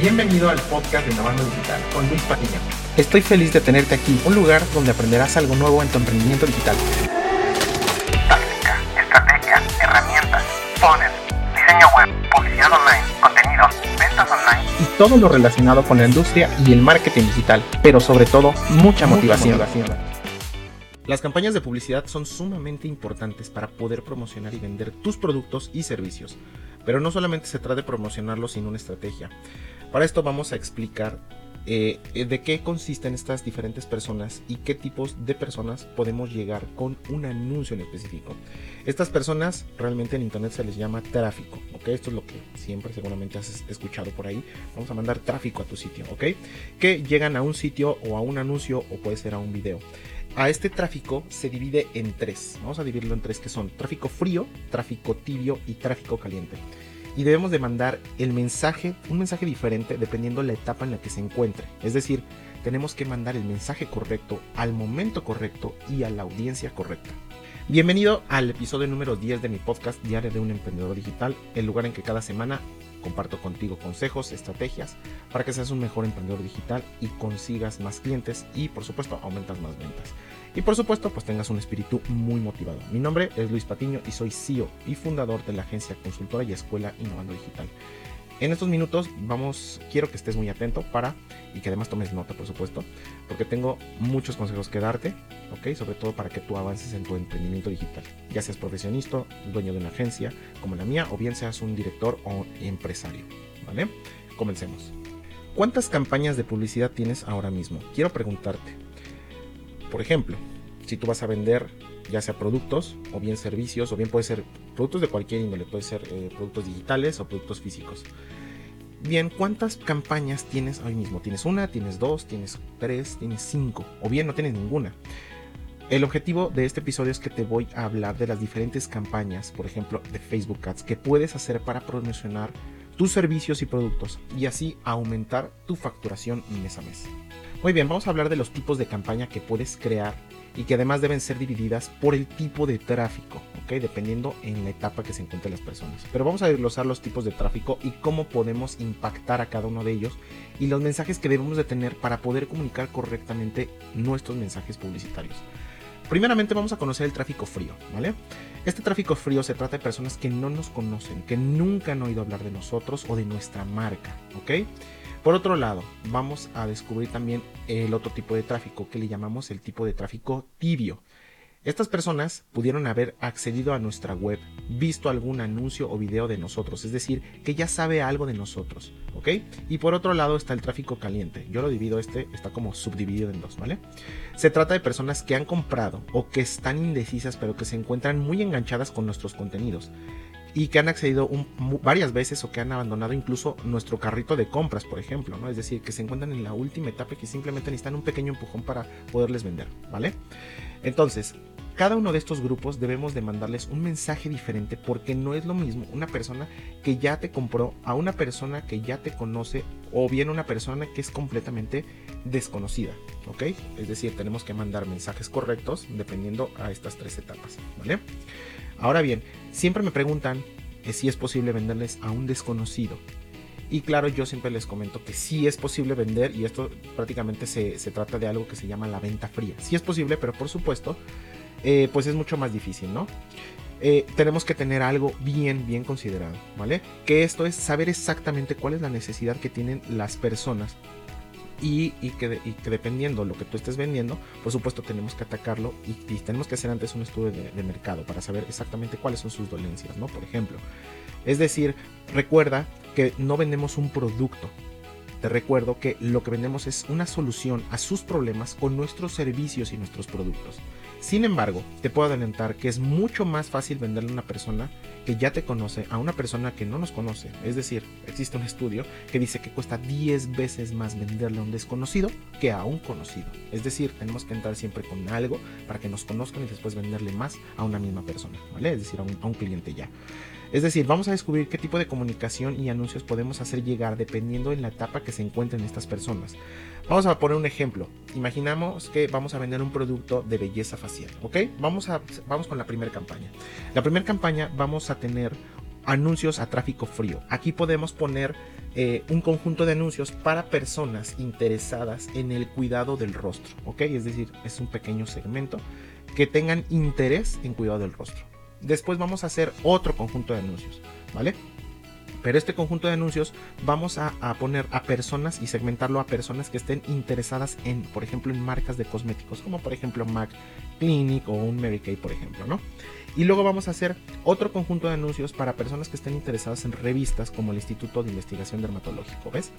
Bienvenido al podcast de Innovando Digital con Luis Patiño. Estoy feliz de tenerte aquí, un lugar donde aprenderás algo nuevo en tu emprendimiento digital. Táctica, estrategia, herramientas, funnel, diseño web, publicidad online, contenidos, ventas online. Y todo lo relacionado con la industria y el marketing digital, pero sobre todo mucha motivación. Las campañas de publicidad son sumamente importantes para poder promocionar y vender tus productos y servicios. Pero no solamente se trata de promocionarlos sin una estrategia. Para esto vamos a explicar eh, de qué consisten estas diferentes personas y qué tipos de personas podemos llegar con un anuncio en específico. Estas personas realmente en internet se les llama tráfico, ¿ok? Esto es lo que siempre seguramente has escuchado por ahí. Vamos a mandar tráfico a tu sitio, ¿ok? Que llegan a un sitio o a un anuncio o puede ser a un video. A este tráfico se divide en tres. Vamos a dividirlo en tres que son tráfico frío, tráfico tibio y tráfico caliente y debemos de mandar el mensaje, un mensaje diferente dependiendo la etapa en la que se encuentre. Es decir, tenemos que mandar el mensaje correcto al momento correcto y a la audiencia correcta. Bienvenido al episodio número 10 de mi podcast Diario de un Emprendedor Digital, el lugar en que cada semana comparto contigo consejos, estrategias para que seas un mejor emprendedor digital y consigas más clientes y por supuesto aumentas más ventas. Y por supuesto, pues tengas un espíritu muy motivado. Mi nombre es Luis Patiño y soy CEO y fundador de la agencia consultora y escuela Innovando Digital. En estos minutos vamos, quiero que estés muy atento para y que además tomes nota, por supuesto, porque tengo muchos consejos que darte, ¿ok? Sobre todo para que tú avances en tu emprendimiento digital, ya seas profesionista, dueño de una agencia como la mía, o bien seas un director o empresario, ¿vale? Comencemos. ¿Cuántas campañas de publicidad tienes ahora mismo? Quiero preguntarte, por ejemplo, si tú vas a vender ya sea productos o bien servicios o bien puede ser productos de cualquier índole, puede ser eh, productos digitales o productos físicos. Bien, ¿cuántas campañas tienes hoy mismo? ¿Tienes una? ¿Tienes dos? ¿Tienes tres? ¿Tienes cinco? ¿O bien no tienes ninguna? El objetivo de este episodio es que te voy a hablar de las diferentes campañas, por ejemplo, de Facebook Ads, que puedes hacer para promocionar tus servicios y productos y así aumentar tu facturación mes a mes. Muy bien, vamos a hablar de los tipos de campaña que puedes crear y que además deben ser divididas por el tipo de tráfico, ¿ok? Dependiendo en la etapa que se encuentren las personas. Pero vamos a desglosar los tipos de tráfico y cómo podemos impactar a cada uno de ellos y los mensajes que debemos de tener para poder comunicar correctamente nuestros mensajes publicitarios. Primeramente vamos a conocer el tráfico frío, ¿vale? Este tráfico frío se trata de personas que no nos conocen, que nunca han oído hablar de nosotros o de nuestra marca, ¿ok? Por otro lado, vamos a descubrir también el otro tipo de tráfico que le llamamos el tipo de tráfico tibio. Estas personas pudieron haber accedido a nuestra web, visto algún anuncio o video de nosotros, es decir, que ya sabe algo de nosotros, Y por otro lado está el tráfico caliente. Yo lo divido este, está como subdividido en dos, ¿vale? Se trata de personas que han comprado o que están indecisas pero que se encuentran muy enganchadas con nuestros contenidos y que han accedido varias veces o que han abandonado incluso nuestro carrito de compras, por ejemplo, ¿no? Es decir, que se encuentran en la última etapa y que simplemente necesitan un pequeño empujón para poderles vender, ¿vale? Entonces, cada uno de estos grupos debemos de mandarles un mensaje diferente porque no es lo mismo una persona que ya te compró a una persona que ya te conoce o bien una persona que es completamente desconocida, ¿ok? Es decir, tenemos que mandar mensajes correctos dependiendo a estas tres etapas, ¿vale? Ahora bien, siempre me preguntan si es posible venderles a un desconocido. Y claro, yo siempre les comento que sí es posible vender y esto prácticamente se, trata de algo que se llama la venta fría. Sí es posible, pero por supuesto, eh, pues es mucho más difícil, ¿no? Eh, tenemos que tener algo bien, bien considerado, ¿vale? Que esto es saber exactamente cuál es la necesidad que tienen las personas y, que, dependiendo lo que tú estés vendiendo, por supuesto tenemos que atacarlo y, tenemos que hacer antes un estudio de, mercado para saber exactamente cuáles son sus dolencias, ¿no? Por ejemplo. Es decir, recuerda que no vendemos un producto. Te recuerdo que lo que vendemos es una solución a sus problemas con nuestros servicios y nuestros productos. Sin embargo, te puedo adelantar que es mucho más fácil venderle a una persona que ya te conoce a una persona que no nos conoce. Es decir, existe un estudio que dice que cuesta 10 veces más venderle a un desconocido que a un conocido. Es decir, tenemos que entrar siempre con algo para que nos conozcan y después venderle más a una misma persona, ¿vale? Es decir, a un, a un cliente ya. Es decir, vamos a descubrir qué tipo de comunicación y anuncios podemos hacer llegar dependiendo en la etapa que se encuentren estas personas. Vamos a poner un ejemplo. Imaginamos que vamos a vender un producto de belleza facial, ¿ok? Vamos, a, vamos con la primera campaña. La primera campaña vamos a tener anuncios a tráfico frío. Aquí podemos poner eh, un conjunto de anuncios para personas interesadas en el cuidado del rostro, ¿ok? Es decir, es un pequeño segmento que tengan interés en cuidado del rostro. Después vamos a hacer otro conjunto de anuncios, ¿vale? Pero este conjunto de anuncios vamos a, poner a personas y segmentarlo a personas que estén interesadas en, por ejemplo, en marcas de cosméticos, como por ejemplo Mac Clinic o un Mary Kay, por ejemplo, ¿no? Y luego vamos a hacer otro conjunto de anuncios para personas que estén interesadas en revistas como el Instituto de Investigación Dermatológico, ¿ves?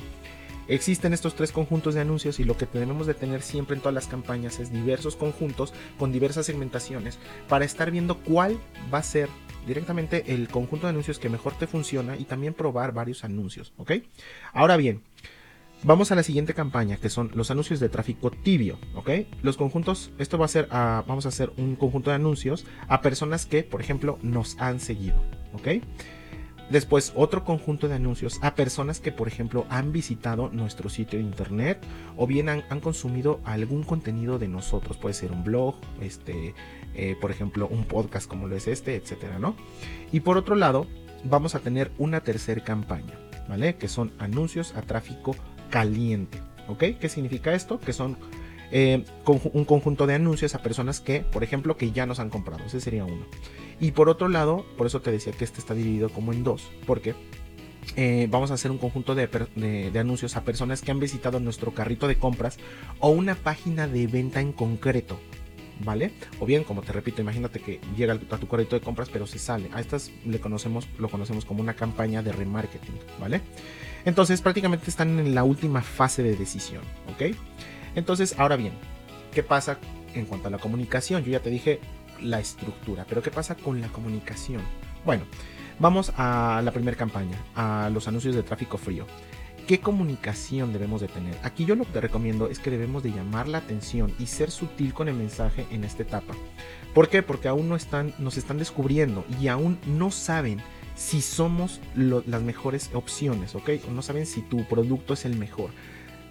Existen estos tres conjuntos de anuncios y lo que tenemos de tener siempre en todas las campañas es diversos conjuntos con diversas segmentaciones para estar viendo cuál va a ser directamente el conjunto de anuncios que mejor te funciona y también probar varios anuncios, ¿ok? Ahora bien, vamos a la siguiente campaña que son los anuncios de tráfico tibio, ¿ok? Los conjuntos, esto va a ser, vamos a hacer un conjunto de anuncios a personas que, por ejemplo, nos han seguido, ¿ok? Después, otro conjunto de anuncios a personas que, por ejemplo, han visitado nuestro sitio de internet o bien han, consumido algún contenido de nosotros. Puede ser un blog, este, eh, por ejemplo, un podcast como lo es este, etcétera, ¿no? Y por otro lado, vamos a tener una tercera campaña, ¿vale? Que son anuncios a tráfico caliente, ¿ok? ¿Qué significa esto? Que son eh, un conjunto de anuncios a personas que, por ejemplo, que ya nos han comprado. Ese sería uno. Y por otro lado, por eso te decía que este está dividido como en dos, porque eh, vamos a hacer un conjunto de, de, anuncios a personas que han visitado nuestro carrito de compras o una página de venta en concreto. ¿vale? O bien, como te repito, imagínate que llega a tu carrito de compras pero se sale. A estas le conocemos, lo conocemos como una campaña de remarketing, ¿vale? Entonces prácticamente están en la última fase de decisión, ¿ok? Entonces, ahora bien, ¿qué pasa en cuanto a la comunicación? Yo ya te dije la estructura, pero ¿qué pasa con la comunicación? Bueno, vamos a la primera campaña, a los anuncios de tráfico frío. ¿Qué comunicación debemos de tener? Aquí yo lo que te recomiendo es que debemos de llamar la atención y ser sutil con el mensaje en esta etapa. ¿Por qué? Porque aún no están, nos están descubriendo y aún no saben si somos las mejores opciones, ¿ok? no saben si tu producto es el mejor.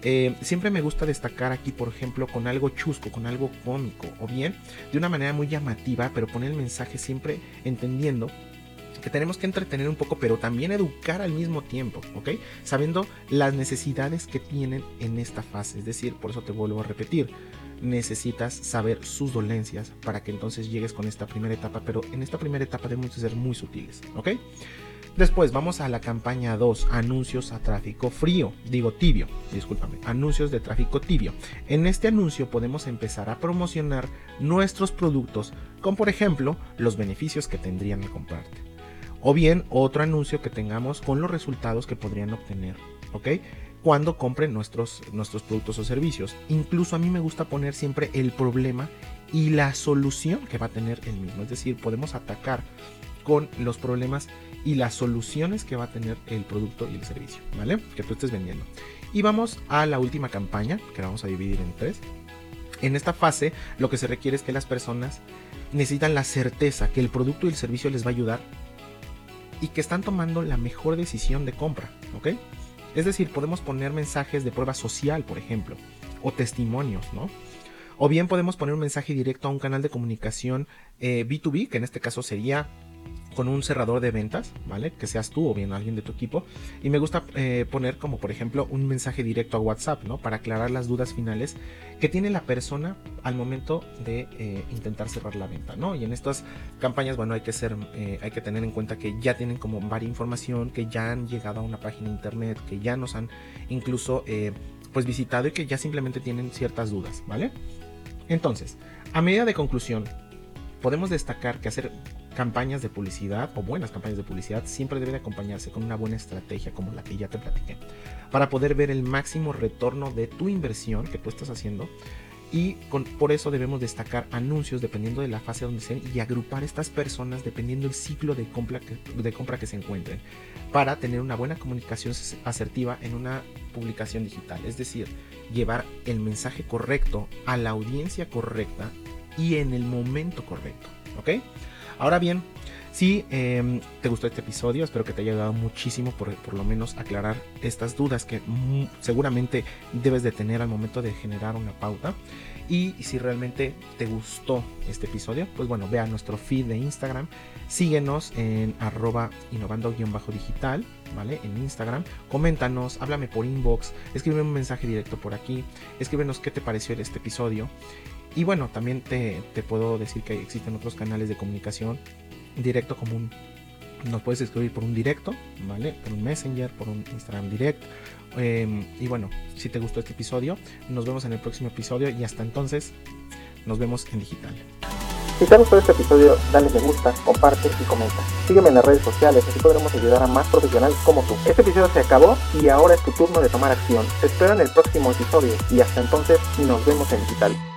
Eh, siempre me gusta destacar aquí, por ejemplo, con algo chusco, con algo cómico, o bien de una manera muy llamativa, pero poner el mensaje siempre entendiendo que tenemos que entretener un poco, pero también educar al mismo tiempo, ¿ok? Sabiendo las necesidades que tienen en esta fase. Es decir, por eso te vuelvo a repetir, necesitas saber sus dolencias para que entonces llegues con esta primera etapa, pero en esta primera etapa debemos ser muy sutiles, ¿ok? Después vamos a la campaña 2, anuncios a tráfico frío, digo tibio, discúlpame, anuncios de tráfico tibio. En este anuncio podemos empezar a promocionar nuestros productos con por ejemplo los beneficios que tendrían al comprarte o bien otro anuncio que tengamos con los resultados que podrían obtener, ¿ok? Cuando compren nuestros, nuestros productos o servicios. Incluso a mí me gusta poner siempre el problema y la solución que va a tener el mismo. Es decir, podemos atacar con los problemas y las soluciones que va a tener el producto y el servicio, ¿vale? Que tú estés vendiendo. Y vamos a la última campaña, que la vamos a dividir en tres. En esta fase, lo que se requiere es que las personas necesitan la certeza que el producto y el servicio les va a ayudar y que están tomando la mejor decisión de compra, ¿ok? Es decir, podemos poner mensajes de prueba social, por ejemplo, o testimonios, ¿no? O bien podemos poner un mensaje directo a un canal de comunicación B2B, eh, que en este caso sería con un cerrador de ventas, ¿vale? Que seas tú o bien alguien de tu equipo. Y me gusta eh, poner como por ejemplo un mensaje directo a WhatsApp, ¿no? Para aclarar las dudas finales que tiene la persona al momento de eh, intentar cerrar la venta, ¿no? Y en estas campañas, bueno, hay que ser, eh, hay que tener en cuenta que ya tienen como varia información, que ya han llegado a una página de internet, que ya nos han incluso pues visitado y que ya simplemente tienen ciertas dudas, ¿vale? Entonces, a medida de conclusión, podemos destacar que hacer campañas de publicidad o buenas campañas de publicidad siempre debe de acompañarse con una buena estrategia como la que ya te platiqué para poder ver el máximo retorno de tu inversión que tú estás haciendo y por eso debemos destacar anuncios dependiendo de la fase donde estén y agrupar estas personas dependiendo del ciclo de compra, que, de compra que se encuentren para tener una buena comunicación asertiva en una publicación digital. Es decir, llevar el mensaje correcto a la audiencia correcta y en el momento correcto. ¿Ok? Ahora bien, Si em, te gustó este episodio, espero que te haya ayudado muchísimo por, por lo menos aclarar estas dudas que mm, seguramente debes de tener al momento de generar una pauta. Y si realmente te gustó este episodio, pues bueno, ve a nuestro feed de Instagram, síguenos en arroba innovando-digital, ¿vale? En Instagram, coméntanos, háblame por inbox, escríbeme un mensaje directo por aquí, escríbenos qué te pareció este episodio. Y bueno, también te, te puedo decir que existen otros canales de comunicación directo común. Nos puedes escribir por un directo, ¿vale? Por un Messenger, por un Instagram Direct. Em, y bueno, si te gustó este episodio, nos vemos en el próximo episodio y hasta entonces nos vemos en digital. Si te gustó este episodio, dale me gusta, comparte y comenta. Sígueme en las redes sociales, así podremos ayudar a más profesionales como tú. Este episodio se acabó y ahora es tu turno de tomar acción. Te espero en el próximo episodio y hasta entonces nos vemos en digital.